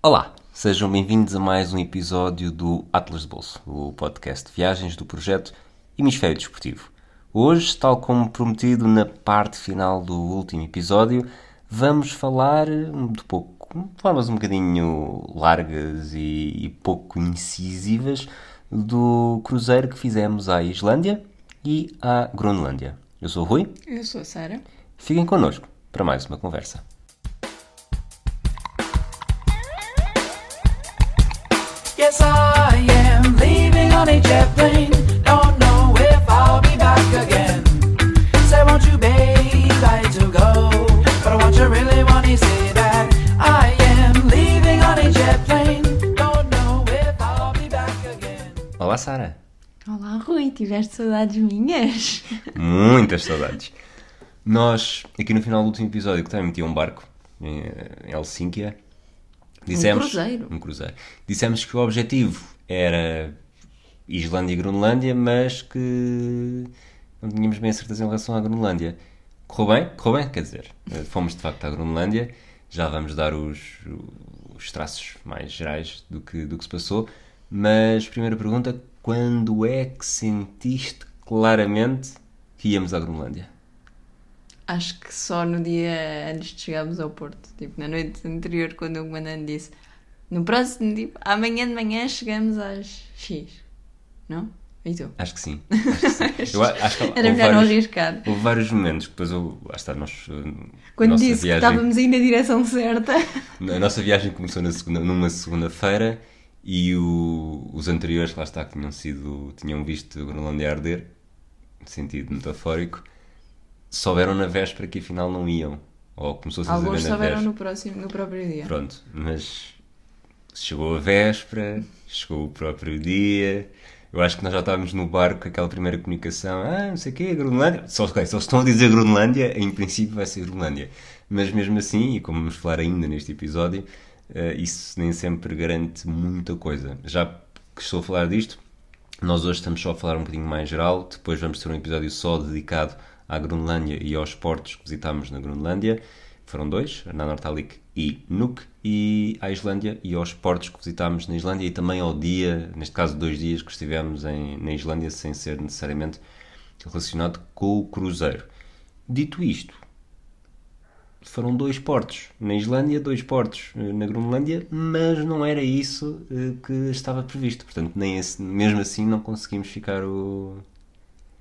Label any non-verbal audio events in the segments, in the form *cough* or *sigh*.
Olá, sejam bem-vindos a mais um episódio do Atlas de Bolso, o podcast de viagens do projeto Hemisfério Desportivo. Hoje, tal como prometido na parte final do último episódio, vamos falar de pouco, de formas um bocadinho largas e, e pouco incisivas do cruzeiro que fizemos à Islândia e à Groenlândia. Eu sou o Rui. Eu sou a Sara. Fiquem connosco para mais uma conversa. Olá, Sara. Olá, Rui. Tiveste saudades minhas? *laughs* Muitas saudades. Nós, aqui no final do último episódio, que também metia um barco em em Helsínquia, dissemos... cruzeiro. Um cruzeiro. Dissemos que o objetivo era Islândia e Groenlândia, mas que não tínhamos bem a certeza em relação à Groenlândia. Correu bem? Correu bem, quer dizer, fomos de facto à Groenlândia, já vamos dar os, os traços mais gerais do que, do que se passou, mas primeira pergunta, quando é que sentiste claramente que íamos à Groenlândia? Acho que só no dia antes de chegarmos ao Porto. Tipo, na noite anterior, quando o comandante disse no próximo, tipo, amanhã de manhã chegamos às X. Não? E tu? Acho que sim. *laughs* Acho que sim. Eu acho que Era melhor não vários- arriscar. Houve vários momentos que depois eu, lá está, nós, uh, Quando disse viagem, que estávamos aí na direção certa. *laughs* A nossa viagem começou na segunda, numa segunda-feira e o- os anteriores, lá está, que tinham sido, tinham visto a Groenlândia arder, no sentido metafórico, souberam na véspera que afinal não iam. Ou começou-se a Alguns saber na souberam véspera. no, próximo, no próprio dia. Pronto, mas chegou a véspera, chegou o próprio dia. Eu acho que nós já estávamos no barco com aquela primeira comunicação. Ah, não sei o quê, Groenlândia. Só, se estão a dizer Groenlândia, em princípio vai ser Groenlândia. Mas mesmo assim, e como vamos falar ainda neste episódio, eh, isso nem sempre garante muita coisa. Já que estou a falar disto, nós hoje estamos só a falar um bocadinho mais geral. Depois vamos ter um episódio só dedicado à Groenlândia e aos portos que visitámos na Groenlândia. Foram dois, na Nanortalik e Nuuk, e à Islândia e aos portos que visitámos na Islândia e também ao dia, neste caso dois dias que estivemos em, na Islândia sem ser necessariamente relacionado com o cruzeiro. Dito isto, foram dois portos na Islândia, dois portos eh, na Groenlândia, mas não era isso eh, que estava previsto. Portanto, nem esse- mesmo assim não conseguimos ficar o.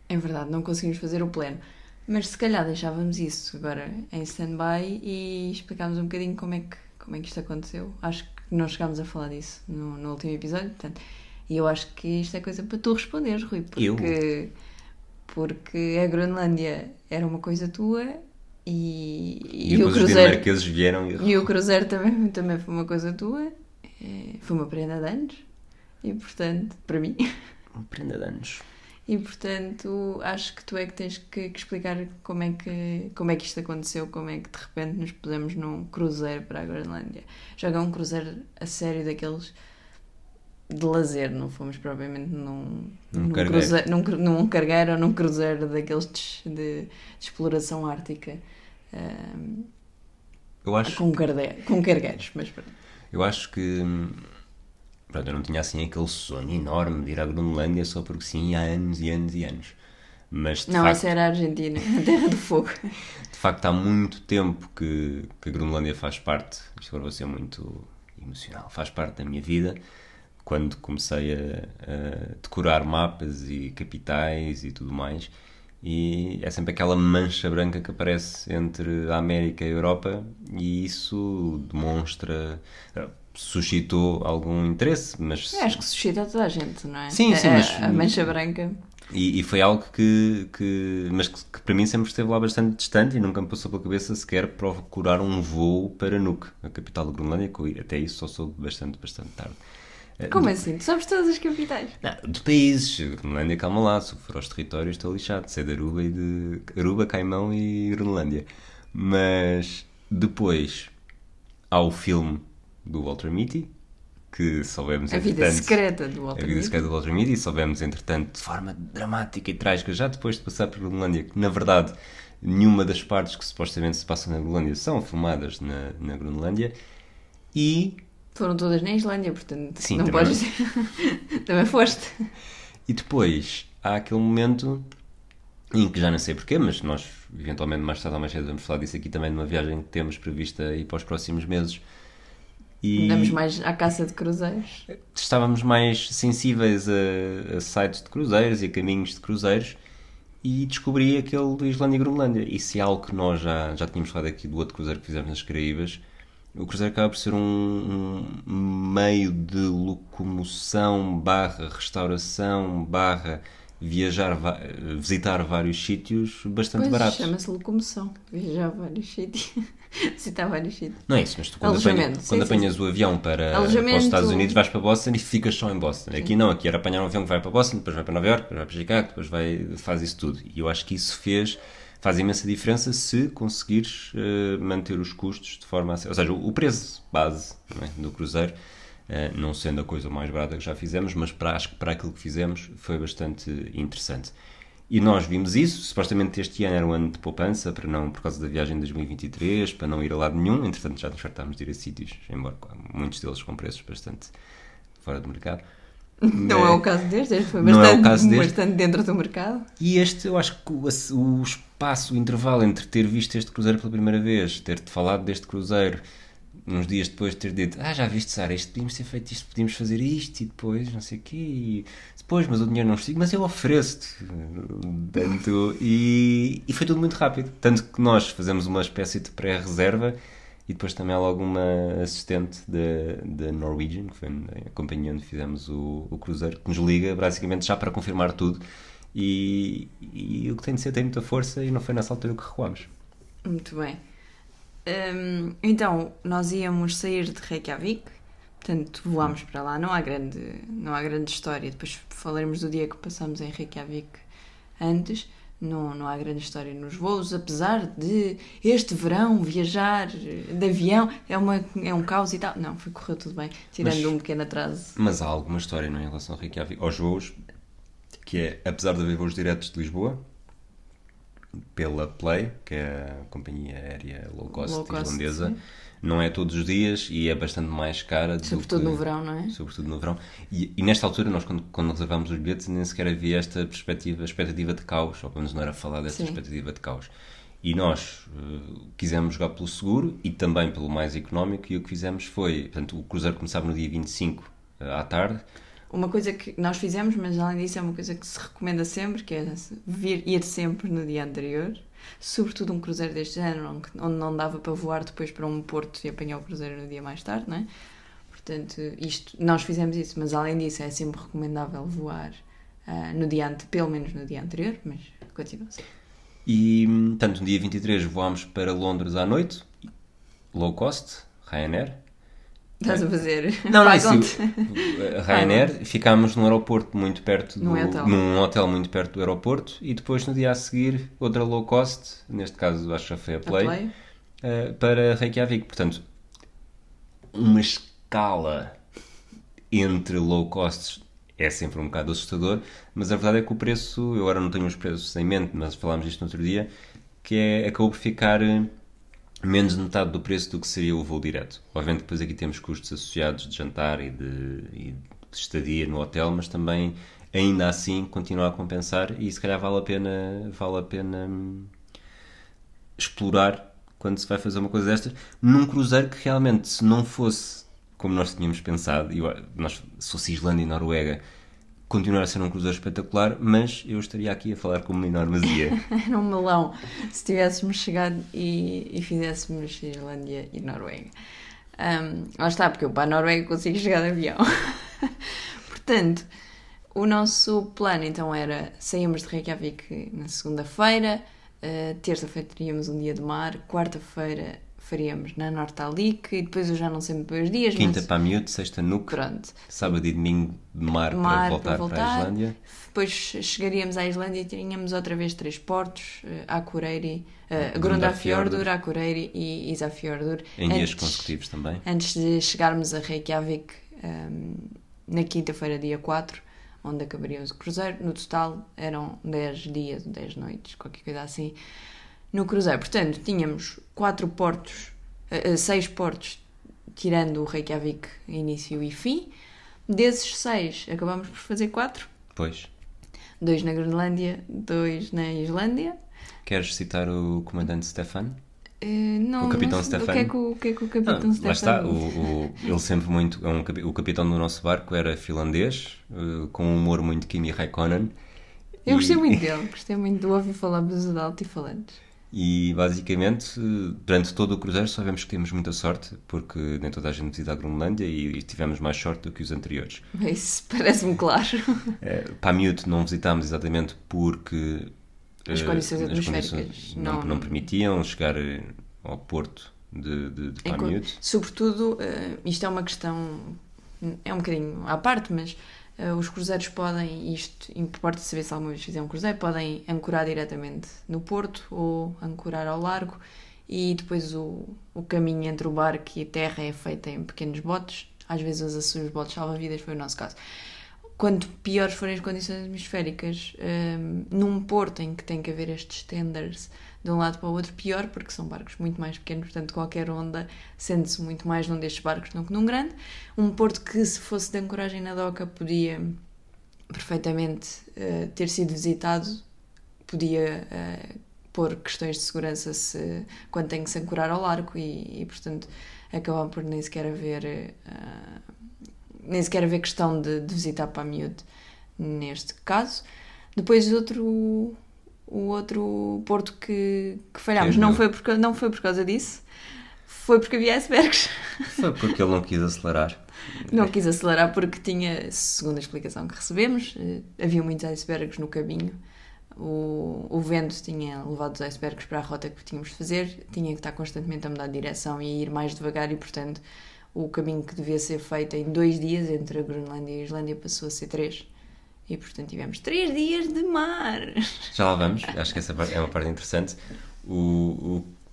É verdade, não conseguimos fazer o pleno. Mas se calhar deixávamos isso agora em stand-by e explicámos um bocadinho como é, que, como é que isto aconteceu. Acho que não chegámos a falar disso no, no último episódio, portanto, e eu acho que isto é coisa para tu responderes, Rui, porque, porque a Groenlândia era uma coisa tua e, E, e o cruzeiro vieram e. e o cruzeiro também, *laughs* também foi uma coisa tua, eh, foi uma prenda de anos e portanto, para mim. Prenda de anos. E portanto, acho que tu é que tens que, que explicar como é que, como é que isto aconteceu, como é que de repente nos pusemos num cruzeiro para a Groenlândia. Jogar um cruzeiro a sério daqueles de lazer, não fomos propriamente num, Num num, cargueiro. cruzeiro, num, num cargueiro ou num cruzeiro daqueles de, de- de exploração ártica ahm, Eu acho, com, com cargueiros, mas pronto. eu acho que. Pronto, eu não tinha assim aquele sonho enorme de ir à Groenlândia só porque sim, há anos e anos e anos. Mas de Não, facto, essa era a Argentina, *laughs* a terra do fogo. De facto, há muito tempo que, que a Groenlândia faz parte, isto agora vou ser muito emocional, faz parte da minha vida. Quando comecei a, a decorar mapas e capitais e tudo mais, e é sempre aquela mancha branca que aparece entre a América e a Europa, e isso demonstra, suscitou algum interesse, mas Eu acho que suscita toda a gente, não é? Sim, sim, A- mas- A mancha branca. E, e foi algo que, que mas que, que para mim sempre esteve lá bastante distante e nunca me passou pela cabeça sequer procurar um voo para Nuuk, a capital da Groenlândia, que até isso só soube bastante, bastante tarde. Eh, Como do, assim? Tu sabes todas as capitais? Não, de países, Groenlândia, calma lá, se for aos territórios estou lixado, sei de Aruba e de Aruba, Caimão e Groenlândia. Mas depois há o filme do Walter Mitty, que soubemos A vida entretanto- secreta do Walter a vida Mitty. secreta do Walter Mitty e soubemos, entretanto, de forma dramática e trágica, já depois de passar por Groenlândia, que na verdade nenhuma das partes que supostamente se passam na Groenlândia são filmadas na, na Groenlândia. E Foram todas na Islândia, portanto, Sim, não também. podes *laughs* também foste. E depois há aquele momento em que já não sei porquê, mas nós eventualmente mais tarde ou mais cedo vamos falar disso aqui também numa viagem que temos prevista aí para os próximos meses. E Andamos mais à caça de cruzeiros. estávamos mais sensíveis a, a sites de cruzeiros e a caminhos de cruzeiros e descobri aquele de Islândia e Groenlândia. Isso é algo que nós já, já tínhamos falado aqui do outro cruzeiro que fizemos nas Caraíbas. O cruzeiro acaba por ser um, um meio de locomoção barra restauração barra viajar, visitar vários sítios bastante Pois, barato. chama-se locomoção. Viajar vários sítios. Visitar vários sítios. Não é isso, mas tu quando, apanha- sim, quando sim, apanhas o avião para, para os Estados Unidos, vais para Boston e ficas só em Boston. Aqui não, aqui era apanhar um avião que vai para Boston, depois vai para Nova York, depois vai para Chicago, depois vai, faz isso tudo. E eu acho que isso fez, faz imensa diferença se conseguires eh, manter os custos de forma a ser, ou seja, o preço base é, do cruzeiro, eh, não sendo a coisa mais barata que já fizemos, mas para, acho que para aquilo que fizemos foi bastante interessante. E nós vimos isso, supostamente este ano era um ano de poupança, para não, por causa da viagem de 2023, para não ir a lado nenhum, entretanto já nos fartámos de ir a sítios, embora muitos deles com preços bastante fora do mercado. Não é o caso deste, este foi é o bastante, caso deste. dentro do mercado. E este, eu acho que o, o espaço, o intervalo entre ter visto este cruzeiro pela primeira vez, ter-te falado deste cruzeiro, uns dias depois de ter dito, ah, já viste, Sara, isto podíamos ter feito isto, podíamos fazer isto, e depois, não sei o quê, e depois, mas o dinheiro não estiga, mas eu ofereço-te. Tanto, e, e foi tudo muito rápido. Tanto que nós fazemos uma espécie de pré-reserva e depois também há logo uma assistente da Norwegian, que foi a companhia onde fizemos o, o cruzeiro, que nos liga basicamente já para confirmar tudo. E, e o que tem de ser tem muita força e não foi nessa altura que recuámos. Muito bem. Hum, então, nós íamos sair de Reykjavik, portanto, voámos para lá. Não há grande, não há grande história. Depois falaremos do dia que passamos em Reykjavik antes. Não, não há grande história nos voos, apesar de este verão viajar de avião é, uma, é um caos e tal. Não, foi, correu tudo bem, tirando Mas- um pequeno atraso. Mas há alguma história não, é, em relação ao Reykjavik, aos voos, que é, apesar de haver voos diretos de Lisboa, pela Play, que é a companhia aérea low cost, Low cost, islandesa, sim. Não é todos os dias e é bastante mais cara. do Sobretudo que- no verão, não é? Sobretudo no verão. E, e nesta altura, nós quando, quando reservámos os bilhetes, nem sequer havia esta perspectiva, expectativa de caos, ou pelo menos não era falar desta Sim. expectativa de caos. E nós eh, quisemos jogar pelo seguro e também pelo mais económico, e o que fizemos foi, portanto, o cruzeiro começava no dia 25 eh, à tarde, Uma coisa que nós fizemos, mas além disso é uma coisa que se recomenda sempre, que é vir, ir sempre no dia anterior. Sobretudo um cruzeiro deste género, onde não dava para voar depois para um porto e apanhar o cruzeiro no dia mais tarde, não é? Portanto, isto, nós fizemos isso, mas além disso é sempre recomendável voar ah, no dia ante, pelo menos no dia anterior, mas continua assim. E, hum, tanto no dia 23 voámos para Londres à noite, low cost, Ryanair. Estás a fazer. *laughs* Não, não, Vai, isso, *laughs* Ryanair, ficámos num aeroporto muito perto do, Num hotel. num hotel muito perto do aeroporto e depois no dia a seguir outra low cost, neste caso acho que foi a A Play, play. eh, para Reykjavik. Portanto, uma escala entre low costs é sempre um bocado assustador, mas a verdade é que o preço, eu agora não tenho os preços em mente, mas falámos disto no outro dia, que é, acabou por ficar eh, menos de metade do preço do que seria o voo direto. Obviamente depois aqui temos custos associados de jantar e de, e de estadia no hotel, mas também ainda assim continua a compensar e se calhar vale a pena, vale a pena hum, explorar quando se vai fazer uma coisa destas num cruzeiro que realmente se não fosse como nós tínhamos pensado, e nós, se fosse Islândia e Noruega, continuar a ser um cruzeiro espetacular, mas eu estaria aqui a falar com uma enorme azia. *laughs* Era um melão se tivéssemos chegado e, e fizéssemos Islândia e Noruega. Ahm, lá está, porque eu para a Noruega consigo chegar de avião. *laughs* Portanto, o nosso plano então era saímos de Reykjavik na segunda-feira, eh, terça-feira teríamos um dia de mar, quarta-feira faríamos na Nortalik e depois eu já não sei muito bem os dias, Quinta mas para Miúdo, sexta Nuke, pronto. sábado e domingo de mar, Mar para voltar para, a Islândia. Depois chegaríamos à Islândia e tínhamos outra vez três portos, eh, Akureyri, uh, Grundarfjörður. Grundarfjörður, Akureyri e Isafjörður. Em dias antes- consecutivos também. Antes de chegarmos a Reykjavik ehm, na quinta-feira, dia 4, onde acabaríamos o cruzeiro. No total eram 10 dias, 10 noites, qualquer coisa assim, no cruzeiro. Portanto, tínhamos quatro portos, eh, eh, seis portos tirando o Reykjavik início e fim. Desses seis, acabamos por fazer quatro. Pois. Dois na Groenlândia, dois na Islândia. Queres citar o comandante Stefan? Eh, não, O Capitão não. O que é que o, o, que é que o Capitão Ah, Stefan lá está, o, ele sempre muito. é um o capitão do nosso barco era finlandês, eh, com um humor muito Kimi Raikkonen. Eu gostei E- muito *laughs* dele, gostei muito de ouvir falar dos altifalantes. E basicamente, eh, durante todo o cruzeiro, só vemos que temos muita sorte, porque nem toda a gente visita a Groenlândia e, e tivemos mais sorte do que os anteriores. *laughs* Isso parece-me claro. *laughs* Eh, Pamiut não visitámos exatamente porque As eh, condições as atmosféricas condições não- não, não permitiam chegar eh, ao porto de, de, de Enquanto- Pamiut. sobretudo, eh, isto é uma questão, é um bocadinho à parte, mas os cruzeiros podem, isto importa saber se alguma vez fizer um cruzeiro, podem ancorar diretamente no porto ou ancorar ao largo e depois o, o caminho entre o barco e a terra é feito em pequenos botes. Às vezes os botes salva-vidas, foi o nosso caso. Quanto piores forem as condições atmosféricas, hum, num porto em que tem que haver estes tenders de um lado para o outro, pior, porque são barcos muito mais pequenos, portanto, qualquer onda sente-se muito mais num destes barcos do que num grande. Um porto que, se fosse de ancoragem na doca, podia perfeitamente eh, ter sido visitado, podia eh, pôr questões de segurança se, quando tem que se ancorar ao largo e, e, portanto, acabar por nem sequer haver. eh, nem sequer haver questão de, de visitar para miúdo neste caso. Depois outro, o outro porto que, que falhámos não foi, por, não foi por causa disso, foi porque havia icebergs. Foi porque ele não quis acelerar. Não quis acelerar porque tinha, segundo a explicação que recebemos, eh, havia muitos icebergs no caminho. O, o vento tinha levado os icebergs para a rota que tínhamos de fazer, tinha que estar constantemente a mudar de direção e ir mais devagar, e portanto o caminho que devia ser feito em dois dias entre a Groenlândia e a Islândia passou a ser três. E portanto tivemos três dias de mar. Já lá vamos, acho que essa é uma parte interessante. O,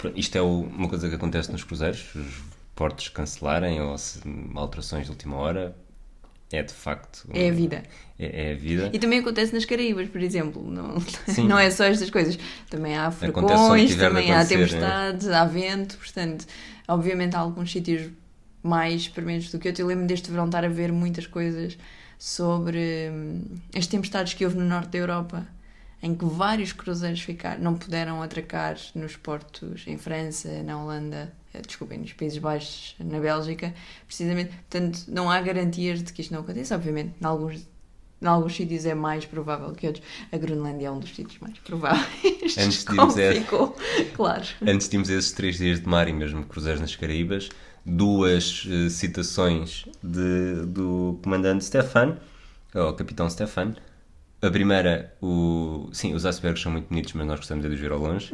o- isto é o- uma coisa que acontece nos cruzeiros, os portos cancelarem ou se, alterações de última hora. É de facto. É a vida. É, é a vida. E também acontece nas Caraíbas, por exemplo. Não, Sim. não é só estas coisas. Também há furacões, também há né? tempestades, há vento. Portanto, obviamente há alguns sítios mais experimentados do que outros. Eu lembro deste verão estar a ver muitas coisas sobre hum, as tempestades que houve no norte da Europa, em que vários cruzeiros ficaram, não puderam atracar nos portos em França, na Holanda, eh, desculpem, nos Países Baixos, na Bélgica, precisamente. Portanto, não há garantias de que isto não aconteça. Obviamente, em alguns, em alguns sítios é mais provável que outros. A Groenlândia é um dos sítios mais prováveis. Antes de *laughs* irmos a- claro. Antes tínhamos esses três dias de mar e mesmo cruzeiros nas Caraíbas, duas eh, citações de- do comandante Stefan, ou capitão Stefan. A primeira, o, sim, os icebergs são muito bonitos, mas nós gostamos de os ver ao longe.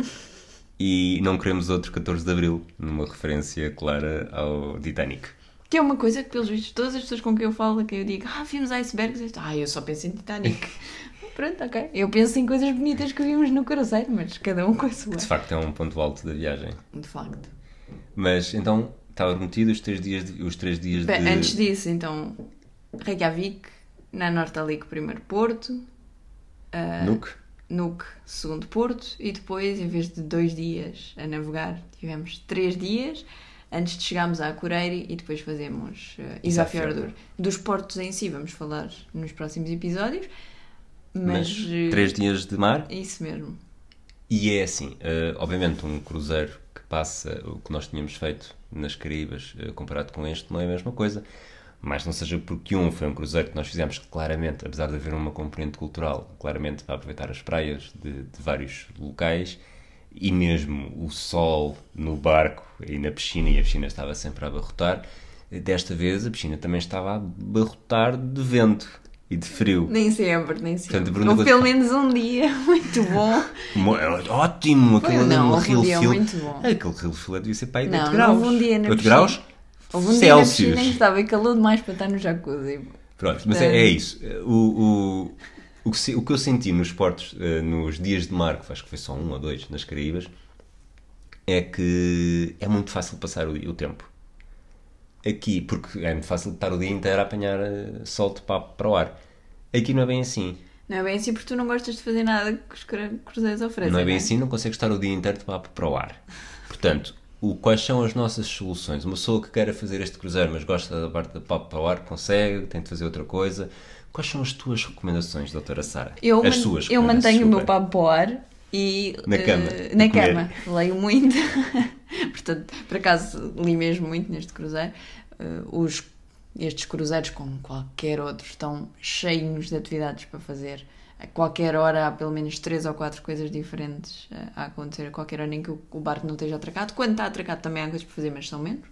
E não queremos outro 14 de Abril, numa referência clara ao Titanic. Que é uma coisa que, pelos vistos, todas as pessoas com quem eu falo, que eu digo, ah, vimos icebergs, eu ah, eu só penso em Titanic. *laughs* Pronto, ok. Eu penso em coisas bonitas que vimos no cruzeiro, mas cada um com a sua. De facto, é um ponto alto da viagem. De facto. Mas então, estava prometido os três dias de. Os três dias Bem, de... Antes disso, então, Reykjavik, na Nortalik, primeiro Porto, ah, Nuke. Nuke, segundo Porto, e depois, em vez de dois dias a navegar, tivemos três dias antes de chegarmos à Akureyri e depois fazemos uh, Isafjordur. Dos portos em si vamos falar nos próximos episódios, mas, Mas três dias de mar. isso mesmo. E é assim, eh, obviamente um cruzeiro que passa o que nós tínhamos feito nas Caraíbas eh, comparado com este não é a mesma coisa, mas não seja porque um foi um cruzeiro que nós fizemos que claramente, apesar de haver uma componente cultural, claramente para aproveitar as praias de, de vários locais e mesmo o sol no barco e na piscina e a piscina estava sempre a abarrotar, desta vez a piscina também estava a abarrotar de vento e de frio. Nem sempre, nem sempre. Portanto, vou-te pelo menos um dia *laughs* muito bom. É Ótimo! Aquele não, um Rio dia Fil- muito bom. Aquele Rio Fil devia ser para aí de Não, 8 não graus. houve um dia na 8 piscina. graus? Houve um dia na piscina Celsius. estava calor demais para estar no jacuzzi. Pronto, mas é, é isso. O, o, o, que, se- o que eu senti nos portos, eh, nos dias de mar, que acho que foi só um ou dois nas Caraíbas, é que é muito fácil passar o, o tempo. Aqui, porque é muito fácil estar o dia inteiro a apanhar eh, sol de papo para o ar. Aqui não é bem assim. Não é bem assim porque tu não gostas de fazer nada que os cru- cruzeiros oferecem. não é bem assim, não consegues estar o dia inteiro de papo para o ar. Portanto, o, quais são as nossas soluções. Uma pessoa que queira fazer este cruzeiro, mas gosta da parte da papo para o ar, consegue, tem de fazer outra coisa. Quais são as tuas recomendações, doutora Sara? Eu, as suas eu mantenho o meu papo ao ar e. Na cama, na a comer. cama. Leio muito. *laughs* *laughs* Portanto, por acaso li mesmo muito neste cruzeiro. Eh, os, estes cruzeiros, como qualquer outro, estão cheios de atividades para fazer. A qualquer hora há pelo menos três ou quatro coisas diferentes eh, a acontecer, a qualquer hora em que o, barco não esteja atracado. Quando está atracado também há coisas para fazer, mas são menos.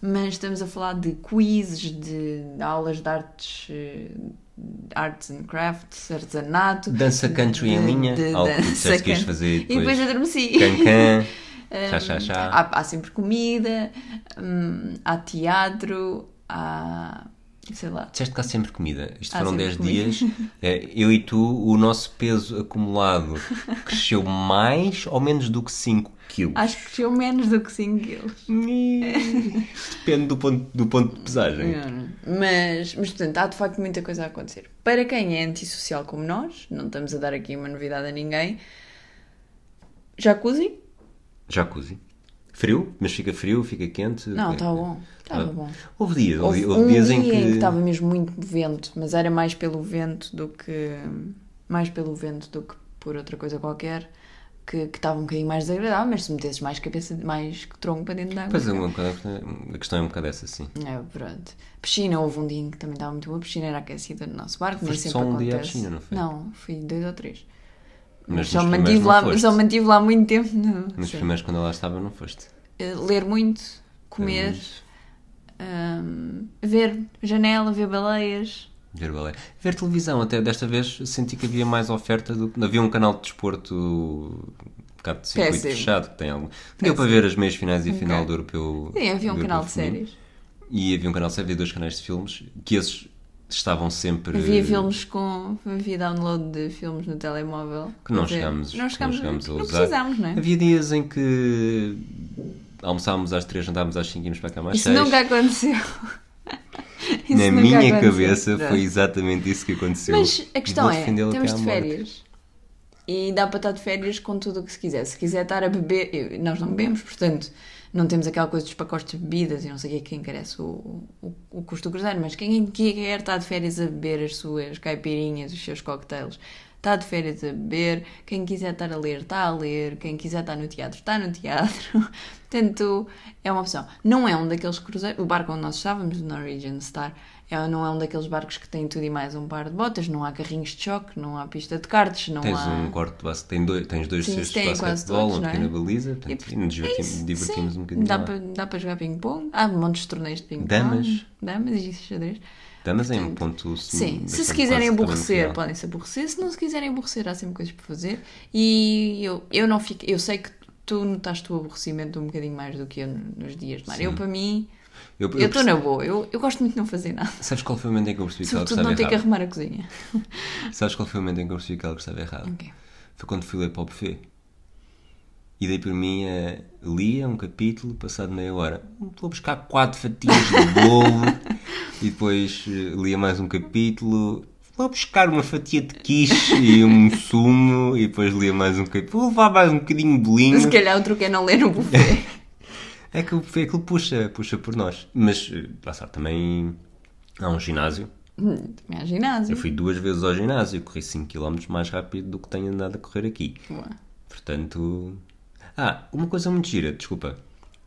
Mas estamos a falar de quizzes, de aulas de artes, eh, arts and crafts, artesanato. Dança country em de- linha, de algo que disseste que ias fazer E depois depois. adormeci. Can-can, Um, *laughs* chá, chá, chá. Há, há sempre comida, hum, há teatro, há. sei lá. Disseste que há sempre comida. Isto Há foram sempre 10 comida. dias. É, *laughs* Eu e tu, o nosso peso acumulado cresceu mais ou menos do que 5 quilos. Acho que cresceu menos do que 5 quilos. Depende do ponto, do ponto de pesagem. Mas, mas, portanto, há de facto muita coisa a acontecer. Para quem é antissocial como nós, não estamos a dar aqui uma novidade a ninguém, jacuzzi? Jacuzzi. Frio, mas fica frio, fica quente. Não, está bom. Estava Ah, bom. Houve dias, houve, Houve um dias em dia que. em que estava mesmo muito vento, mas era mais pelo vento do que mais pelo vento do que por outra coisa qualquer, que, que estava um bocadinho mais desagradável, mas se metesses mais cabeça, mais tronco para dentro da água. Pois é, uma- a questão é um bocado essa, sim. É, pronto. Piscina, houve um dia em que também estava muito boa. A piscina era aquecida no nosso barco, Foste sempre só um dia à acontece. piscina, não foi? Não, fui dois ou três. Mas nos mantive, lá, só mantive lá muito tempo. Não, Nos Sim. primeiros, quando ela estava, não foste. Eh, Ler muito, comer, hum, ver janela, ver baleias. Ver balé. Ver televisão, até desta vez senti que havia mais oferta do que. Havia um canal de desporto um bocado de circuito Péssimo. fechado que tem algo. Deu para ver as meias finais e a final Ok. do europeu. Sim, havia um canal de séries. E havia um canal de séries, havia dois canais de filmes, que esses estavam sempre. Havia filmes com. Havia download de filmes no telemóvel. que não chegámos, não chegámos, a não usar. precisámos, não é? Havia dias em que almoçávamos às três, jantávamos às cinco e íamos para a cama às Isso nunca aconteceu. *laughs* Isso Na nunca minha aconteceu. cabeça foi exatamente isso que aconteceu. Mas a questão é, temos de férias. E dá para estar de férias com tudo o que se quiser. Se quiser estar a beber, nós não bebemos, portanto, não temos aquela coisa dos pacotes de bebidas e não sei o que encarece o, o, o custo do cruzeiro, mas quem quer estar de férias a beber as suas caipirinhas, os seus cocktails, está de férias a beber. Quem quiser estar a ler, está a ler. Quem quiser estar no teatro, está no teatro. *laughs* Portanto, é uma opção. Não é um daqueles cruzeiros. O barco onde nós estávamos, o Norwegian Star, é, não é um daqueles barcos que tem tudo e mais um par de botas. Não há carrinhos de choque, não há pista de karts, não Tens há. um quarto de basquete, tem dois, tens dois cestos de basquetebol, todos, uma é? pequena baliza, portanto, E- nos divertimos, É divertimos sim. um bocadinho Dá para, dá para jogar ping-pong. Há montes de torneios de ping-pong. Damas. Damas e xadrez. Damas em um ponto Sim, se se quiserem aborrecer, podem se aborrecer. Se não se quiserem aborrecer, há sempre coisas para fazer. E eu, eu não fico. Eu sei que tu notaste o aborrecimento um bocadinho mais do que eu nos dias de mar. Eu, para mim, Eu, estou na boa. Eu, eu gosto muito de não fazer nada. Sabes qual foi o momento em que eu percebi que ela Sobretudo não ter que errada? arrumar a cozinha. *laughs* Sabes qual foi o momento em que eu percebi que ela estava errada? Ok. Foi quando fui ler para o buffet. E dei por mim, eh, lia um capítulo, passado meia hora. Vou buscar quatro fatias de *laughs* bolo. e depois eh, lia mais um capítulo. Vou buscar uma fatia de quiche e um sumo. E depois lia mais um capítulo. Vou levar mais um bocadinho de bolinho. Se calhar o truque é não ler no buffet. *laughs* É que buffet aquilo puxa, puxa por nós. Mas, eh, lá está, também há um ginásio. Hum, Também há ginásio. Eu fui duas vezes ao ginásio, corri 5 km mais rápido do que tenho andado a correr aqui. Boa. Portanto. Ah, uma coisa muito gira, desculpa.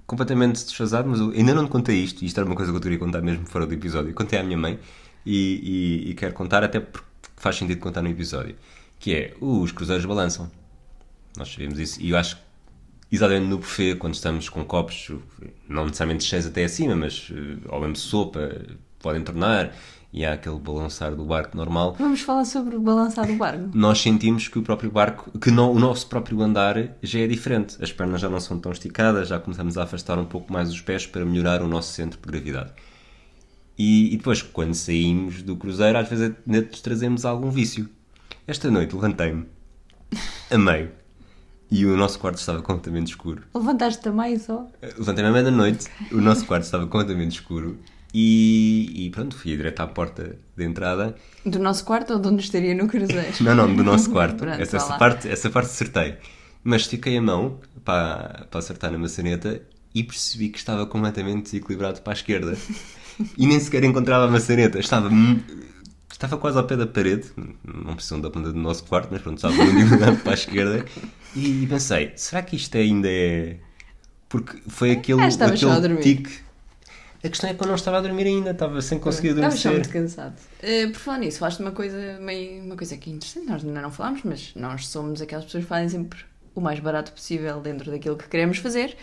Completamente desfasado, mas eu ainda não te contei isto, e isto era uma coisa que eu queria contar mesmo fora do episódio. Contei à minha mãe e, e- e quero contar até porque faz sentido contar no episódio. Que é, os cruzeiros balançam. Nós sabemos isso. E eu acho que, exatamente no buffet, quando estamos com copos, não necessariamente cheios até acima, mas eh, ou mesmo sopa, podem tornar, e há aquele balançar do barco normal, Vamos falar sobre o balançar do barco. *laughs* nós sentimos que o próprio barco, que não- o nosso próprio andar já é diferente. As pernas já não são tão esticadas, já começamos a afastar um pouco mais os pés para melhorar o nosso centro de gravidade. E, e depois, quando saímos do cruzeiro, às vezes ainda nos trazemos algum vício. Esta noite levantei-me a meio e o nosso quarto estava completamente escuro. Levantaste também só? Levantei-me à meia-noite, o nosso quarto estava completamente escuro e, e pronto, fui direto à porta de entrada Do nosso quarto ou de onde estaria no cruzeiro? Não, não, do nosso *laughs* quarto. Pronto, essa, essa parte, essa parte acertei. Mas estiquei a mão para, para acertar na maçaneta e percebi que estava completamente desequilibrado para a esquerda. E nem sequer encontrava a maçaneta. Estava, estava quase ao pé da parede. Não precisam da ponta do nosso quarto, mas pronto, estava muito inclinado para a esquerda. E pensei, será que isto ainda é... Porque foi aquele, Ah, aquele dormir. tique... A questão é que eu não estava a dormir ainda, estava sem conseguir Estavas só muito adormecer. cansado. Eh, por falar nisso, falaste de uma coisa, meio, uma coisa aqui interessante, nós ainda não falámos, mas nós somos aquelas pessoas que fazem sempre o mais barato possível dentro daquilo que queremos fazer.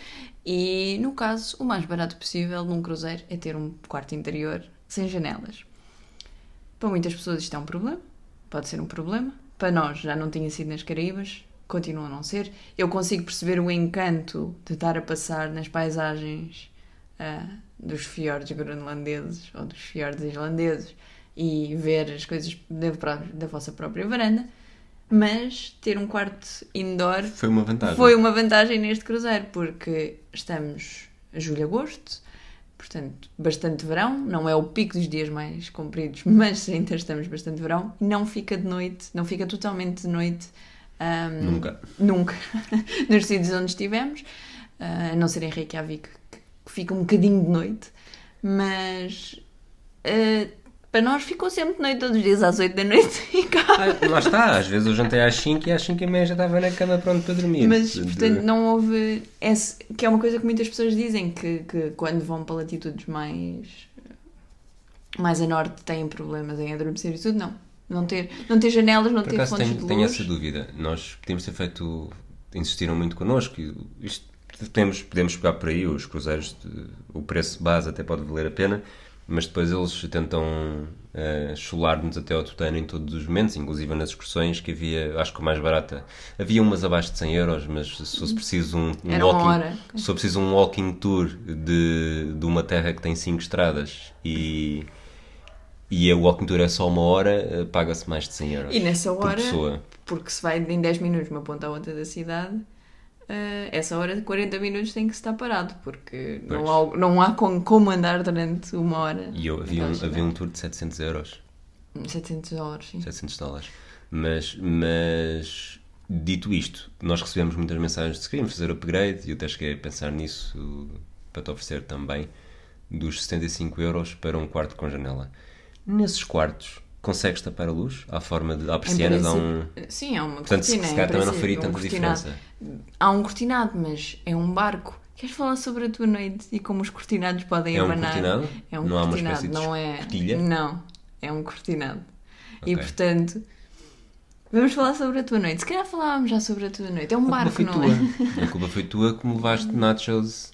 E no caso, o mais barato possível num cruzeiro é ter um quarto interior sem janelas. Para muitas pessoas isto é um problema, pode ser um problema. Para nós já não tinha sido nas Caraíbas, continua a não ser. Eu consigo perceber o encanto de estar a passar nas paisagens ah, dos fiordes groenlandeses ou dos fiordes islandeses e ver as coisas da, vossa própria varanda, mas ter um quarto indoor Foi uma vantagem. foi uma vantagem neste cruzeiro, porque estamos a julho agosto, portanto, bastante verão, não é o pico dos dias mais compridos, *laughs* mas ainda estamos bastante verão, não fica de noite, não fica totalmente de noite. Ahm, Nunca. Nunca. *laughs* Nos sítios onde estivemos, ah, a não ser em Reykjavik, que que fica um bocadinho de noite, mas ah, para nós ficou sempre de noite todos os dias às 8 da noite *laughs* em casa. Ah, lá está, às vezes eu jantei às 5 e às 5 e meia já estava na cama pronto para dormir. Mas, portanto, não houve. Esse, que é uma coisa que muitas pessoas dizem, que, que quando vão para latitudes mais. mais a norte têm problemas em adormecer e tudo. Não. Não ter, não ter janelas, não Por ter acaso fontes tenho, de tenho luz. essa dúvida. Nós podíamos ter feito. Insistiram muito connosco. Isto, podemos, podemos pegar por aí os cruzeiros. de- o preço base até pode valer a pena, mas depois eles tentam eh, chular-nos até ao tutano em todos os momentos, inclusive nas excursões que havia, acho que a mais barata. Havia umas abaixo de 100 euros, mas se fosse preciso um, um Era walking, hora. se for preciso um walking tour de, de uma terra que tem 5 estradas e. E a walking tour é só uma hora, eh, paga-se mais de 100 euros. E nessa por hora, pessoa. porque se vai em 10 minutos de uma ponta à outra da cidade, eh, essa hora de 40 minutos tem que estar parado, porque não há, não há com- como andar durante uma hora. E eu, havia, um, havia um tour de 700 euros, cidade. 700 dólares, sim. 700 dólares. Mas, mas, dito isto, nós recebemos muitas mensagens de que queríamos fazer upgrade e eu até cheguei a pensar nisso para te oferecer também, dos 75 euros para um quarto com janela. Nesses quartos, consegues tapar a luz? Há forma de. Há Em persianas, há um. princípio- Sim, há uma Portanto, se, cortina. se calhar também não faria um tanta cortinado. diferença. Há um cortinado, mas é um barco. Queres falar sobre a tua noite e como os cortinados podem É um abanar? cortinado? É um Não há uma cortinado, espécie de não é? escotilha? Não, é um cortinado. E Ok. portanto, vamos falar sobre a tua noite. Se calhar falávamos já sobre a tua noite. É um A barco, não tua. é? A culpa foi tua que me levaste *laughs* nachos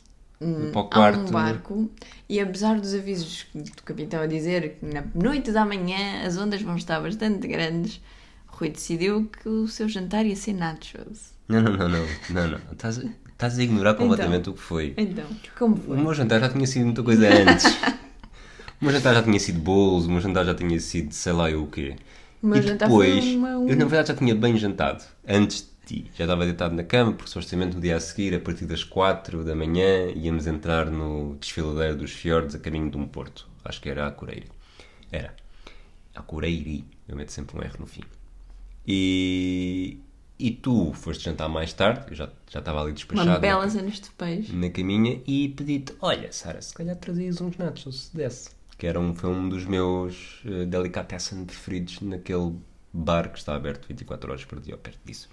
para o quarto. um barco e apesar dos avisos do capitão a dizer que na noite da manhã as ondas vão estar bastante grandes, Rui decidiu que o seu jantar ia ser nachos. Não, não, não, não, não, não. Estás, estás a ignorar completamente o que foi. Então, como O foi? meu jantar já tinha sido muita coisa antes. *laughs* o meu jantar já tinha sido bolos, o meu jantar já tinha sido sei lá eu o quê. O meu e jantar depois, foi uma- um- eu na verdade já tinha bem jantado, antes Já estava deitado na cama, porque supostamente no dia a seguir, a partir das 4 da manhã, íamos entrar no desfiladeiro dos fiordes a caminho de um porto. Acho que era a Coreira. Era. A Coreiri. Eu meto sempre um R no fim. E, e tu foste jantar mais tarde, eu já, já estava ali despachado. Uma bela anos de peixe. na caminha e pedi-te: Olha, Sara, se calhar trazias uns nachos se desse. Que era um, foi um dos meus uh, delicatessen preferidos naquele bar que está aberto 24 horas por dia, ou perto disso.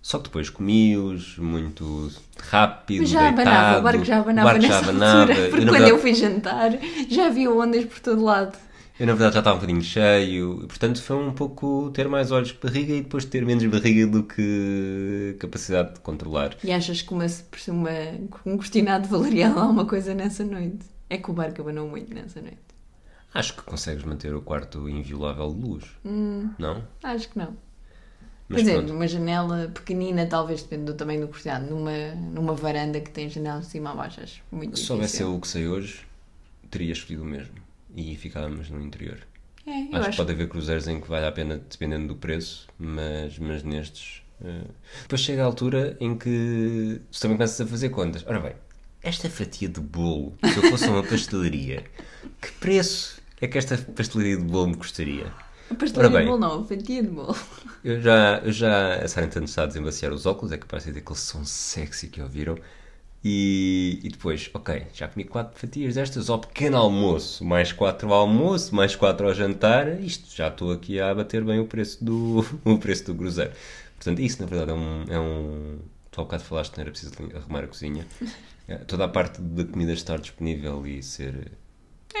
Só que depois comi-os muito rápido, já deitado, abanava, o barco já abanava o barco já abanava. *laughs* altura, Eu, porque na quando verdade, eu fui jantar já havia ondas por todo lado. eu, na verdade, já estava um bocadinho cheio, portanto foi um pouco ter mais olhos que barriga e depois ter menos barriga do que capacidade de controlar. E achas que uma, uma, um cortinado valeria alguma coisa nessa noite? É que o barco abanou muito nessa noite. Acho que consegues manter o quarto inviolável de luz, não? Acho que não. Mas Quer dizer, pronto. numa janela pequenina, talvez depende do tamanho do cortinado, numa, numa varanda que tem janelas de cima a baixo, acho muito Se difícil. soubesse eu o que sei hoje, teria escolhido o mesmo. E ficávamos no interior. É, eu acho, acho, que pode haver cruzeiros em que vale a pena, dependendo do preço, mas, mas nestes. eh, Depois chega a altura em que tu também começas a fazer contas. Ora bem, esta fatia de bolo, se eu fosse uma *laughs* pastelaria, que preço é que esta pastelaria de bolo me custaria? Ora de bem. não, a fatia de bolo. Eu já, eu já a Sara está a desembaciar os óculos, é capaz de dizer aquele som sexy que ouviram. E, e depois, ok, já comi quatro fatias destas ao pequeno almoço, mais quatro ao almoço, mais quatro ao jantar, isto já estou aqui a bater bem o preço do, *laughs* o preço do cruzeiro. Portanto, isso na verdade é um. É um tu há bocado falaste que não era preciso arrumar a cozinha. É, Toda a parte da comida estar disponível e ser.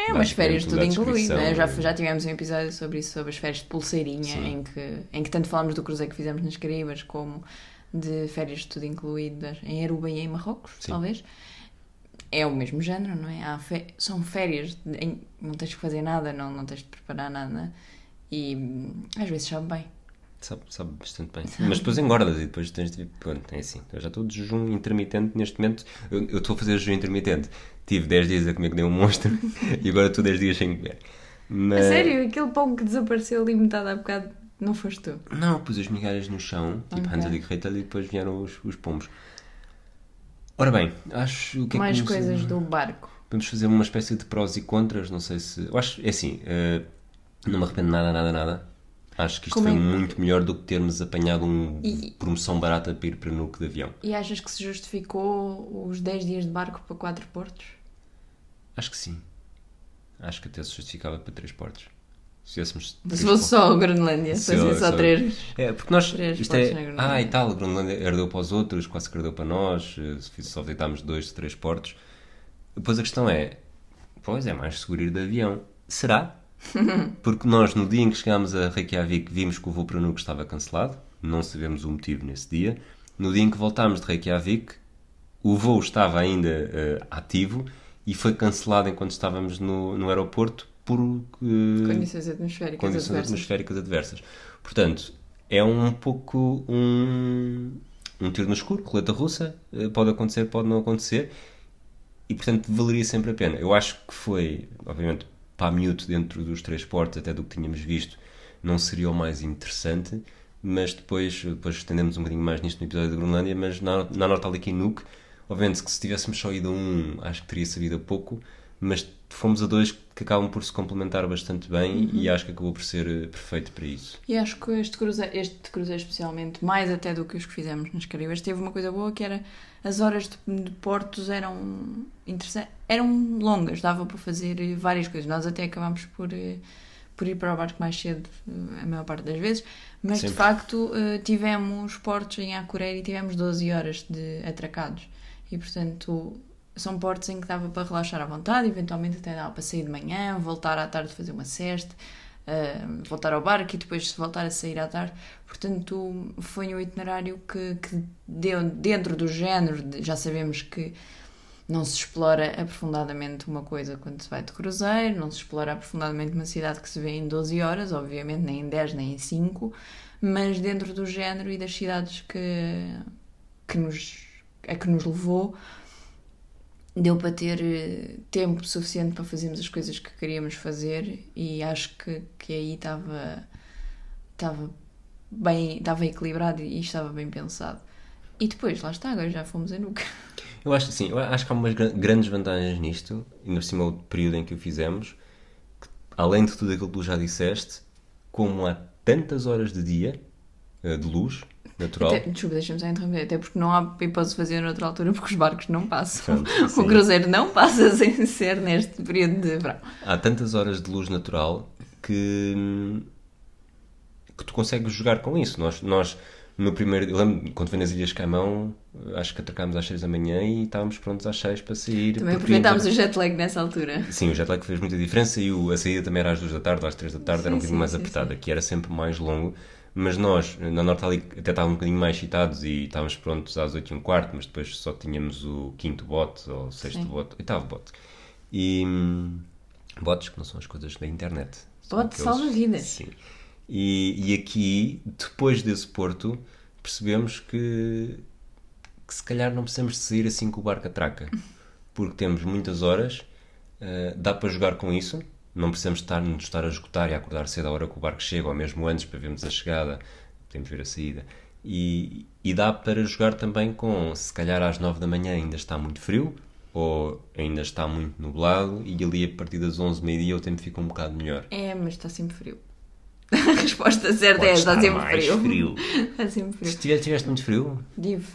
É, umas férias tudo incluído, né? já, é. já tivemos um episódio sobre isso, sobre as férias de pulseirinha, Sim. em que, em que tanto falamos do cruzeiro que fizemos nas Caraíbas como de férias de tudo incluído em Aruba e em Marrocos, Sim. talvez. É o mesmo género, não é? Fe- São férias, de- não tens que fazer nada, não, não tens de preparar nada e hum, às vezes sabe bem. Sabe, sabe bastante bem. Mas depois engordas e depois tens de. Pronto, é assim. Eu já estou de jejum intermitente neste momento. Eu, estou a fazer jejum intermitente. Tive 10 dias a comer que nem um monstro *laughs* e agora estou 10 dias sem comer. Mas... A sério, aquele pão que desapareceu ali metade há bocado, não foste tu? Não, pus as migalhas no chão, tipo Ok. Hansa de Gretel, e depois vieram os, os pombos. Ora bem, acho o que é Mais que vamos- coisas do barco. Vamos fazer uma espécie de prós e contras, não sei se. Eu acho, é assim, eh, não me arrependo nada, nada, nada. Acho que isto Como foi é muito melhor do que termos apanhado uma promoção barata para ir para Nuke de avião. E achas que se justificou os 10 dias de barco para 4 portos? Acho que sim. Acho que até se justificava para três portos. Se fizéssemos. Se três fosse só a Groenlândia, Só- fazia só só- 3. É, porque nós. Três isto é. Ah, e tal, a Groenlândia herdeu para os outros, quase que herdeu para nós, eh, só deitámos dois, três portos. Depois a questão é: pois é mais seguro ir de avião. Será? *laughs* Porque nós, no dia em que chegámos a Reykjavik, vimos que o voo para Nuuk estava cancelado, não sabemos o motivo nesse dia. No dia em que voltámos de Reykjavik, o voo estava ainda eh, ativo e foi cancelado enquanto estávamos no, no aeroporto por eh, Condições atmosféricas condições adversas. atmosféricas adversas. Portanto, é um pouco um, um tiro no escuro, roleta russa, eh, pode acontecer, pode não acontecer, e portanto valeria sempre a pena. Eu acho que foi, obviamente, para miúdo dentro dos três portos, até do que tínhamos visto, não seria o mais interessante, mas depois, depois estendemos um bocadinho mais nisto no episódio da Groenlândia, mas na, na Norte Nuke, obviamente que se tivéssemos só ido a um, acho que teria sabido a pouco, mas fomos a dois que acabam por se complementar bastante bem e acho que acabou por ser eh, perfeito para isso. E acho que este cruzeiro, este cruzeiro especialmente, mais até do que os que fizemos nas Caraíbas, teve uma coisa boa que era as horas de, de portos eram interessantes, eram longas, dava para fazer eh, várias coisas. Nós até acabámos por, eh, por ir para o barco mais cedo eh, a maior parte das vezes, mas de Sempre. facto eh, tivemos portos em Acureira e tivemos 12 horas de atracados. E portanto são portos em que dava para relaxar à vontade, eventualmente até dava para sair de manhã, voltar à tarde fazer uma cesta, uh, voltar ao barco e depois voltar a sair à tarde. Portanto, foi um itinerário que, que deu dentro do género, já sabemos que não se explora aprofundadamente uma coisa quando se vai de cruzeiro, não se explora aprofundadamente uma cidade que se vê em 12 horas, obviamente, nem em 10 nem em 5, mas dentro do género e das cidades que, que nos, a que nos levou, deu para ter eh, tempo suficiente para fazermos as coisas que queríamos fazer e acho que, que aí estava estava bem estava equilibrado e estava bem pensado. E depois lá está agora já fomos a Nuca *laughs* Eu acho assim, eu acho que há umas gra- grandes vantagens nisto, ainda por cima período em que o fizemos, que, além de tudo aquilo que tu já disseste, como há tantas horas de dia eh, de luz natural. até, desculpa deixa-me só interromper até porque não há hipótese de fazer noutra altura porque os barcos não passam *laughs* sim. o cruzeiro não passa *laughs* sem ser neste período de verão há tantas horas de luz natural que, que tu consegues jogar com isso. Nós, nós no primeiro. Eu lembro quando foi nas Ilhas Caimão, acho que atracámos às 6 da manhã e estávamos prontos às 6 para sair. também aproveitámos o jet lag nessa altura Sim, o jet lag fez muita diferença e o- a saída também era às 2 da tarde, às 3 da tarde, era um Sim, bocadinho sim, mais sim, apertada. sim. Aqui era sempre mais longo. Mas nós, na Norte ali, até estávamos um bocadinho mais excitados e estávamos prontos às 8 e um quarto, mas depois só tínhamos o quinto bote, ou o sexto Sim. bote, oitavo bote. E hum, botes que não são as coisas da internet. São Bote salva vidas. Sim. E, e aqui, depois desse porto, percebemos que, que se calhar não precisamos de sair assim que o barco atraca. *laughs* Porque temos muitas horas, eh, dá para jogar com isso, não precisamos estar, nos estar a esgotar e a acordar cedo à hora que o barco chega, ou mesmo antes para vermos a chegada, podemos ver a saída. E, e dá para jogar também com, se calhar às 9 da manhã ainda está muito frio, ou ainda está muito nublado, e ali a partir das 11, meio-dia o tempo fica um bocado melhor. é mas está sempre frio *laughs* a resposta certa é Pode está estar sempre mais frio. frio. *laughs* está sempre frio Se tiveste, tiveste muito frio, Divo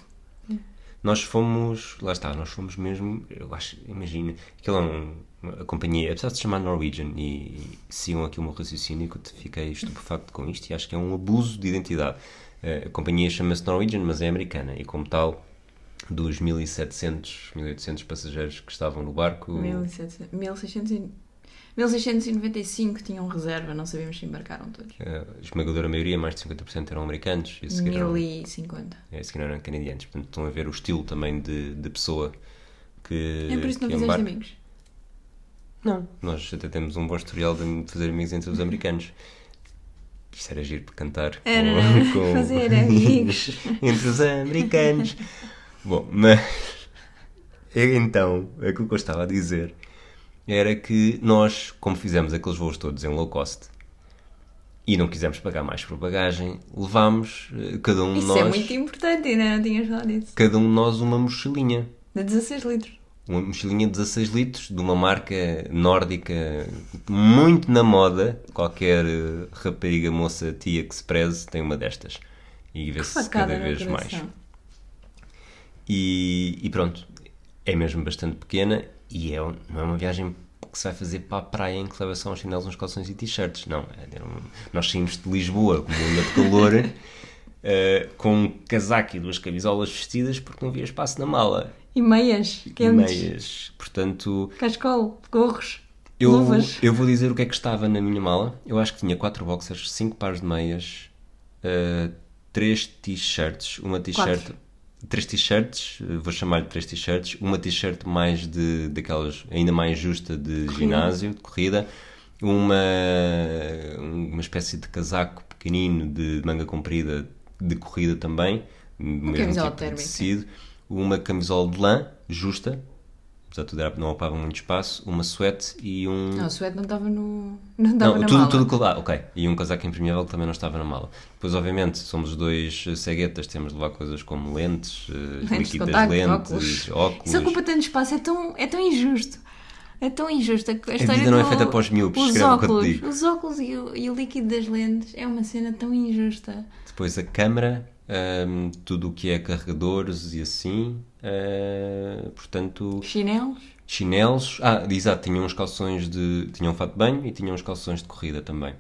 Nós fomos, lá está, nós fomos mesmo, eu acho, imagina, aquilo é um, a companhia, apesar de se chamar Norwegian e, e sigam aqui o meu raciocínio, que eu fiquei estupefacto com isto e acho que é um abuso de identidade. Eh, A companhia chama-se Norwegian, mas é americana e, como tal, dos 1700, 1800 passageiros que estavam no barco, 1700 1600 e- 1695 tinham reserva, não sabemos se embarcaram todos. a esmagadora maioria, mais de 50% eram americanos e a seguir eram, 1050. é, a seguir eram canadianos. Portanto, estão a ver o estilo também de, de pessoa que. É por isso que não fizeste amigos. Não, nós até temos um bom historial de fazer amigos entre os americanos. Isto era giro para cantar Era com, *laughs* com- fazer amigos. *laughs* entre os americanos. Bom, mas então, aquilo que eu estava a dizer era que nós, como fizemos aqueles voos todos em low cost e não quisemos pagar mais por bagagem, levámos eh, cada um de Isso nós, é muito importante, ainda não tinhas falado disso. cada um de nós uma mochilinha. De 16 litros. Uma mochilinha de 16 litros de uma marca nórdica muito na moda. Qualquer eh, rapariga, moça, tia que se preze tem uma destas. E vê-se cada vez mais. E, e pronto, é mesmo bastante pequena e é, não é uma viagem que se vai fazer para a praia em só uns chinelos, uns calções e t-shirts. Não, é, um- nós saímos de Lisboa com uma onda de calor, *laughs* eh, com um casaco e duas camisolas vestidas porque não havia espaço na mala. E meias E quentes. meias. Portanto, Cascol, gorros, eu, luvas. eu vou dizer o que é que estava na minha mala. Eu acho que tinha quatro boxers, cinco pares de meias, eh, três t-shirts, uma t-shirt, três t-shirts, eh, vou chamar-lhe três t-shirts, uma t-shirt mais de daquelas ainda mais justa de ginásio, de corrida, uma uma espécie de casaco pequenino de manga comprida de corrida também, do mesmo tipo de térmica. tecido, uma camisola de lã justa, apesar de tudo era- não ocupava muito espaço, uma suéte e um Não, o suéte não estava no. *laughs* Não estava não, na tudo, mala. tudo que lá, ok. E um casaco impermeável que também não estava na mala. Depois, obviamente, somos dois eh, ceguetas, temos de levar coisas como lentes, eh, Lentes de líquidas contacto, lentes, óculos. óculos. Isso ocupa tanto espaço, é tão, é tão injusto. É tão injusto. A, a vida não é do- feita para os miúpes, Os escreve o que eu te óculos, digo. os óculos e o, e o líquido das lentes é uma cena tão injusta. Depois a câmara, ahm, tudo o que é carregadores e assim. eh, portanto, Chinelos. chinelos. Ah, exato, tinha uns calções de. Tinha um fato de banho e tinha uns calções de corrida também.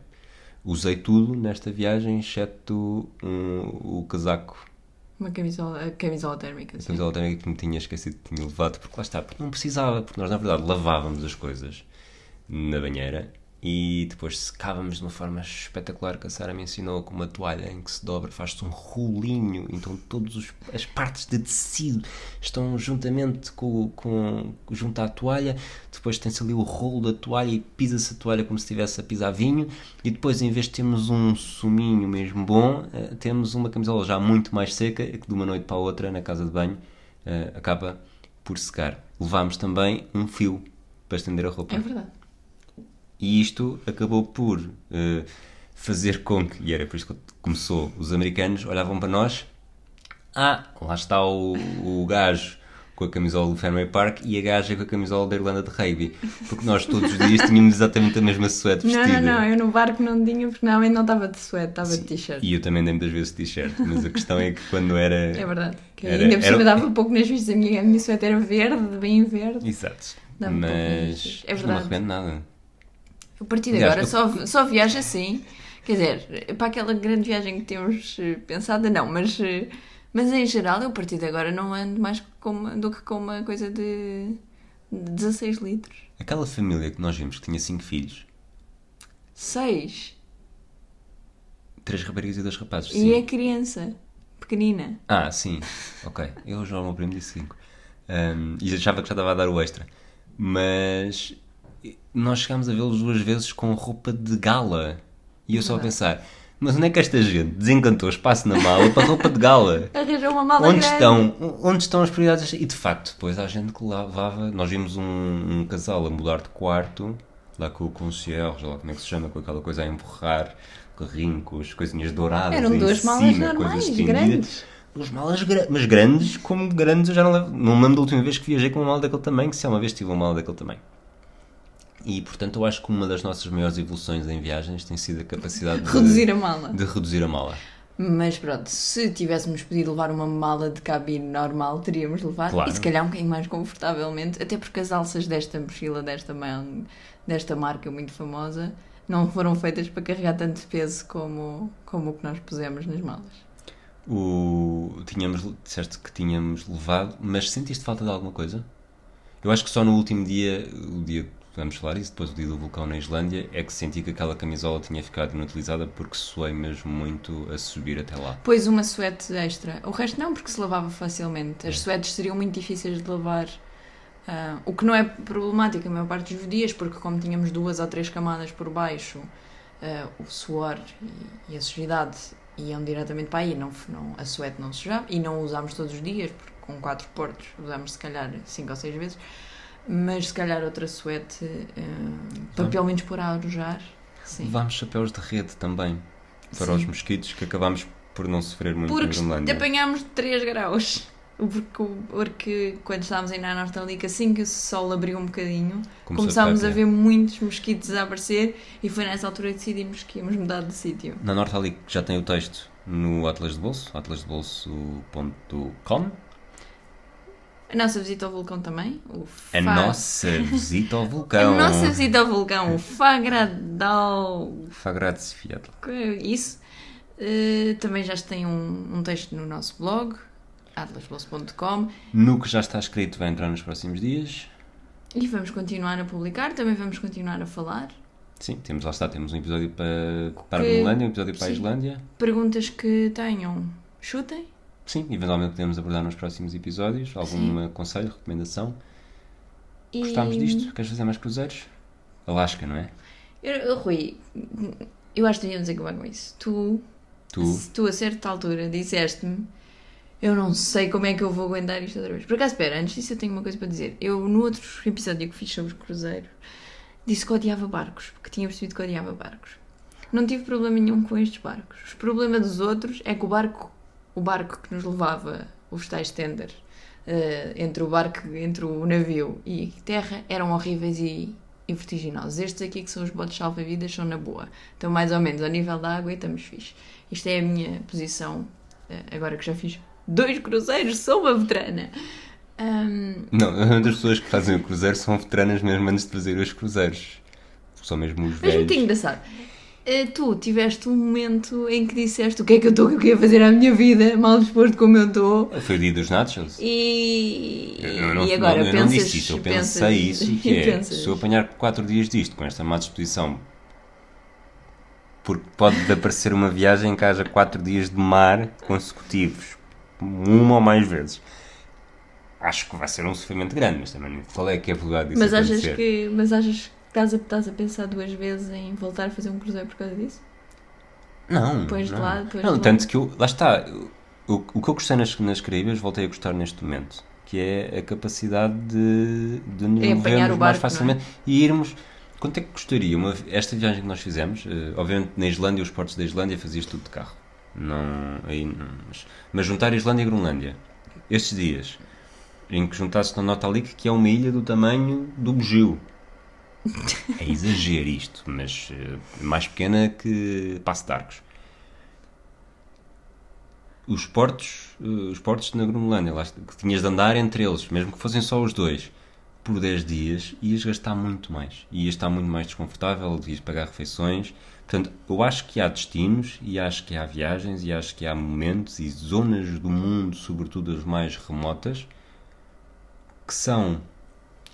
Usei tudo nesta viagem, exceto um- o casaco Uma camisola, a camisola térmica. A sim. camisola térmica que me tinha esquecido que tinha levado, porque lá está, porque não precisava, porque nós na verdade lavávamos as coisas na banheira e depois secávamos de uma forma espetacular que a Sara me ensinou com uma toalha em que se dobra, faz-se um rolinho, então todas as partes de tecido estão juntamente com, com junto à toalha, depois tem-se ali o rolo da toalha e pisa-se a toalha como se estivesse a pisar vinho e depois em vez de termos um suminho mesmo bom, eh, temos uma camisola já muito mais seca que de uma noite para a outra na casa de banho eh, acaba por secar. Levámos também um fio para estender a roupa. É verdade. E isto acabou por eh, fazer com que, e era por isso que começou, os americanos olhavam para nós, ah, lá está o, o gajo com a camisola do Fenway Park e a gaja com a camisola da Irlanda de Rugby, porque nós todos os dias tínhamos exatamente a mesma suéte Não, vestida. não, não, eu no barco não tinha, porque normalmente não estava de suéte, estava de t-shirt. E eu também dei muitas vezes t-shirt, mas a questão é que quando era... *laughs* É verdade. Que Era- ainda por cima era- dava pouco nas vistas. A minha, a minha suéte era verde, bem verde. Exato. Pouco Mas, nas- é mas não verdade. arrependo nada. A partir de agora só, só viajo assim. Quer dizer, para aquela grande viagem que temos eh, pensada, não, mas, eh, mas em geral, eu a partir de agora não ando mais com do que com uma coisa de, de 16 litros. Aquela família que nós vimos que tinha cinco filhos, 6. três raparigas e dois rapazes. E sim. é criança, pequenina. Ah, sim. Ok. Eu já o meu primo disse 5. e achava que já estava a dar o extra. Mas nós chegámos a vê-los duas vezes com roupa de gala. E eu só a pensar, mas onde é que esta gente desencantou espaço na mala para roupa de gala? *laughs* Arranjou uma mala Onde grande. estão, onde estão as prioridades? E de facto, depois há gente que lavava. Nós vimos um, um casal a mudar de quarto, lá com o concierge, lá como é que se chama, com aquela coisa a empurrar, o carrinho com as coisinhas douradas. Eram duas malas cima, normais, grandes. Duas malas gra- mas grandes, como grandes eu já não levo. Não me lembro da última vez que viajei com uma mala daquele tamanho, se há uma vez tive uma mala daquele tamanho. E portanto eu acho que uma das nossas maiores evoluções em viagens tem sido a capacidade de Reduzir a mala. de reduzir a mala. Mas pronto, se tivéssemos podido levar uma mala de cabine normal, teríamos levado. Claro. E se calhar um bocadinho mais confortavelmente, até porque as alças desta mochila, desta, man- desta marca muito famosa, não foram feitas para carregar tanto peso como, como o que nós pusemos nas malas. O... Tínhamos, disseste que tínhamos levado, mas sentiste falta de alguma coisa? Eu acho que só no último dia, o dia vamos falar isso, depois o dia do vulcão na Islândia, é que senti que aquela camisola tinha ficado inutilizada porque suei mesmo muito a subir até lá. Pôs uma suete extra. O resto não, porque se lavava facilmente. As suetes seriam muito difíceis de lavar. Ah, o que não é problemático a maior parte dos dias, porque como tínhamos duas ou três camadas por baixo, ah, o suor e, e a sujidade iam diretamente para aí. Não, não, a suete não sujava e não usámos todos os dias, porque com quatro portos usámos se calhar cinco ou seis vezes. Mas se calhar outra suete, ah, para pelo menos pôr a arojar. Sim. Levámos chapéus de rede também para Sim. os mosquitos que acabámos por não sofrer muito Porque na Groenlândia. apanhámos 3 graus. Porque, porque quando estávamos aí na Nortalica, assim que o sol abriu um bocadinho, Começou começámos a ver muitos mosquitos a aparecer e foi nessa altura que decidimos que íamos mudar de sítio. Na Norte ali já tem o texto no Atlas de Bolso, atlasdebolso.com. A nossa visita ao vulcão também. O A Fa- nossa *laughs* visita ao A vulcão. nossa visita ao vulcão, o Fagradal. Fagradse Fiat. Isso. Eh, também já tem um, um texto no nosso blog, atlasbolso.com. No que já está escrito vai entrar nos próximos dias. E vamos continuar a publicar, também vamos continuar a falar. Sim, temos lá está, temos um episódio para, para a Que- Groenlândia, um episódio para a sim. Islândia. Perguntas que tenham, chutem. Sim, eventualmente podemos abordar nos próximos episódios. Algum conselho, recomendação. E... Gostámos disto? Queres fazer mais cruzeiros? Alasca, não é? Eu, eu, Rui, eu acho que devíamos acabar com isso. Tu, Tu, se tu a certa altura disseste-me eu não sei como é que eu vou aguentar isto outra vez. Por acaso, espera, antes disso eu tenho uma coisa para dizer. Eu, no outro episódio que fiz sobre cruzeiro, disse que odiava barcos, porque tinha percebido que odiava barcos. Não tive problema nenhum com estes barcos. O problema dos outros é que o barco, o barco que nos levava, os tais tender, eh, entre o barco, entre o navio e a terra, eram horríveis e, e vertiginosos. Estes aqui, que são os botes salva-vidas, são na boa. Estão mais ou menos ao nível da água e estamos fixe. Isto é a minha posição, eh, agora que já fiz dois cruzeiros, sou uma veterana. Ahm, Não, *laughs* as pessoas que fazem o cruzeiro são veteranas mesmo antes de fazer os cruzeiros. São mesmo os Mas velhos. muito engraçado. Eh, Tu tiveste um momento em que disseste o que é que eu estou, o que eu queria fazer à minha vida, mal disposto como eu estou. Foi o dia dos nachos. E, Eu não, e agora não, eu pensas, não disse isso, eu pensas- pensei isso, que *laughs* é, pensas. se eu apanhar 4 dias disto, com esta má disposição, porque pode aparecer uma viagem em que haja 4 dias de mar consecutivos, uma ou mais vezes. Acho que vai ser um sofrimento grande, mas também é que é probabilidade disso mas achas que mas achas que estás a, estás a pensar duas vezes em voltar a fazer um cruzeiro por causa disso? Não, Pões de não. lado, pões não de tanto lado. que eu, lá está, o, o que eu gostei nas, nas Caraíbas, voltei a gostar neste momento, que é a capacidade de, de nos É movermos mais barco, facilmente e irmos. Quanto é que custaria uma, esta viagem que nós fizemos? eh, obviamente na Islândia, os portos da Islândia fazias tudo de carro. Não, aí não, mas, mas juntar Islândia e Groenlândia, estes dias, em que juntasses na Notalik, que é uma ilha do tamanho do Bugio. *laughs* É exagero isto, mas eh, mais pequena que Passo de Arcos. Os portos, eh, os portos na Groenlândia, lá, que tinhas de andar entre eles, mesmo que fossem só os dois, por 10 dias, ias gastar muito mais. Ias estar muito mais desconfortável, ias pagar refeições. Portanto, eu acho que há destinos, e acho que há viagens, e acho que há momentos e zonas do mundo, sobretudo as mais remotas, que são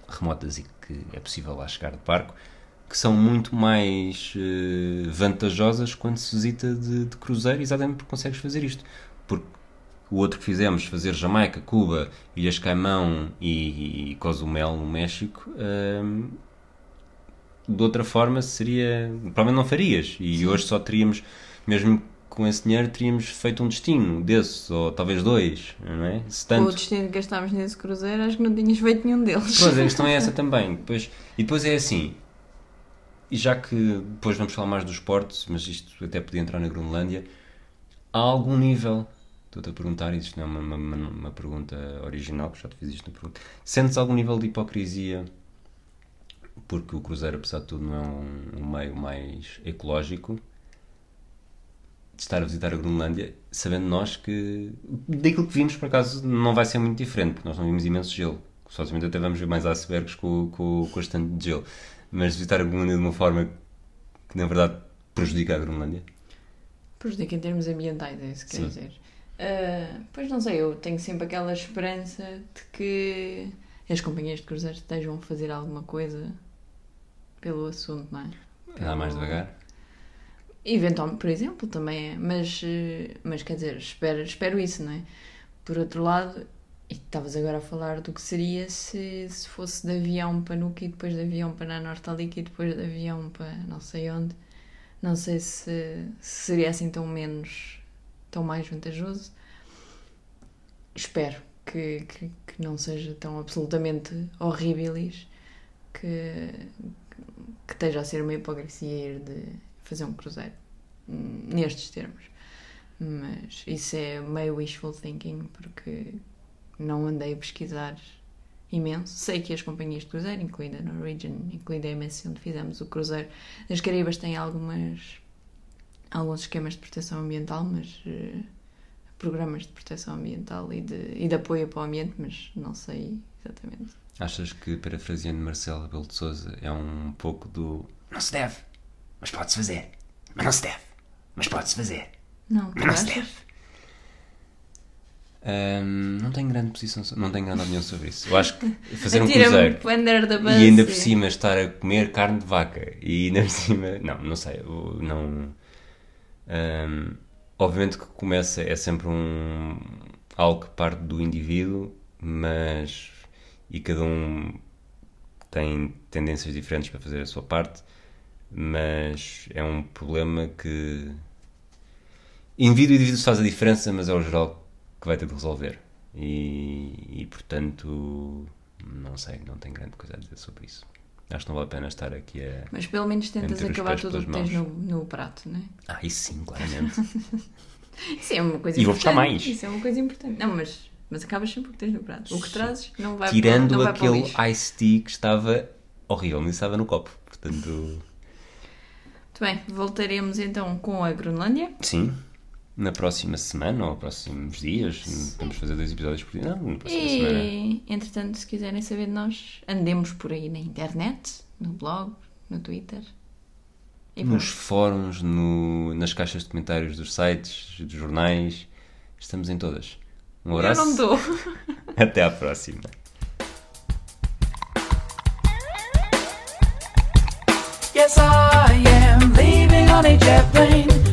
remotas e que é possível lá chegar de barco, que são muito mais eh, vantajosas quando se visita de, de cruzeiro, exatamente porque consegues fazer isto. Porque o outro que fizemos, fazer Jamaica, Cuba, Ilhas Caimão e, e Cozumel no México, hum, de outra forma seria. Provavelmente não farias. E hoje só teríamos, mesmo com esse dinheiro, teríamos feito um destino desses, ou talvez dois, não é? Se Com o tanto. destino que gastámos nesse cruzeiro, acho que não tinhas feito nenhum deles. Pois, a questão é essa *laughs* também. Depois, e depois é assim, e já que depois vamos falar mais dos esportes, mas isto até podia entrar na Groenlândia, há algum nível, estou-te a perguntar, isto não é uma, uma, uma pergunta original, que já te fiz isto na pergunta, sentes algum nível de hipocrisia, porque o cruzeiro, apesar de tudo, não é um meio mais ecológico, de estar a visitar a Groenlândia, sabendo nós que daquilo que vimos, por acaso, não vai ser muito diferente, porque nós não vimos imenso gelo. Somente até vamos ver mais icebergs com, com, com este tanto de gelo. Mas visitar a Groenlândia de uma forma que, na verdade, prejudica a Groenlândia. Prejudica em termos ambientais, é isso que quer dizer. Ah, pois não sei, eu tenho sempre aquela esperança de que as companhias de cruzeiros estejam a fazer alguma coisa pelo assunto, não é? Andar mais devagar. Eventualmente, por exemplo, também é. Mas, eh, mas quer dizer, espero, espero isso, não é? Por outro lado, e estavas agora a falar do que seria se, se fosse de avião para Nuuk e depois de avião para Nanortalik e depois de avião para não sei onde. Não sei se, se seria assim tão menos, tão mais vantajoso. Espero que, que, que não seja tão absolutamente horríveis que, que esteja a ser uma hipocrisia ir de fazer um cruzeiro hum, nestes termos. Mas isso é meio wishful thinking porque não andei a pesquisar imenso. Sei que as companhias de cruzeiro, incluindo a Norwegian, incluindo a MSC, onde fizemos o cruzeiro, as Caraíbas têm algumas, alguns esquemas de proteção ambiental, mas eh, programas de proteção ambiental e de, e de apoio para o ambiente, mas não sei exatamente. Achas que, parafraseando Marcelo Rebelo de Souza, é um pouco do não se deve, mas pode-se fazer. Mas não se deve, mas pode-se fazer. Não, Mas não se deve. Não tenho grande posição, so- não tenho grande opinião sobre isso. Eu acho que fazer um Atira-me cruzeiro under the bus e ainda por cima estar a comer carne de vaca e ainda por cima. Não, não sei. eu Não. obviamente que começa, é sempre um. algo que parte do indivíduo, mas. e cada um tem tendências diferentes para fazer a sua parte, mas é um problema que. Indivíduo e indivíduo se faz a diferença, mas é o geral que vai ter de resolver. E, e, portanto, não sei, não tenho grande coisa a dizer sobre isso. Acho que não vale a pena estar aqui a. Mas pelo menos tentas acabar tudo o que tens no, no prato, não é? Ah, isso sim, claramente. *laughs* Isso é uma coisa E vou importante. buscar mais. Isso é uma coisa importante. Não, mas, mas acabas sempre o que tens no prato. O que trazes não vai, Tirando para, não vai para o aquele lixo. iced tea que estava horrível, mas estava no copo. Portanto, bem, voltaremos então com a Groenlândia. sim. Na próxima semana ou próximos dias, podemos fazer dois episódios por dia. Não, na próxima semana. E, entretanto, se quiserem saber de nós, andemos por aí na internet, no blog, no Twitter. E Nos pronto. fóruns, no- nas caixas de comentários dos sites, dos jornais, estamos em todas. Um Eu abraço. não estou. *laughs* Até à próxima. Yes, I am leaving on a jet plane.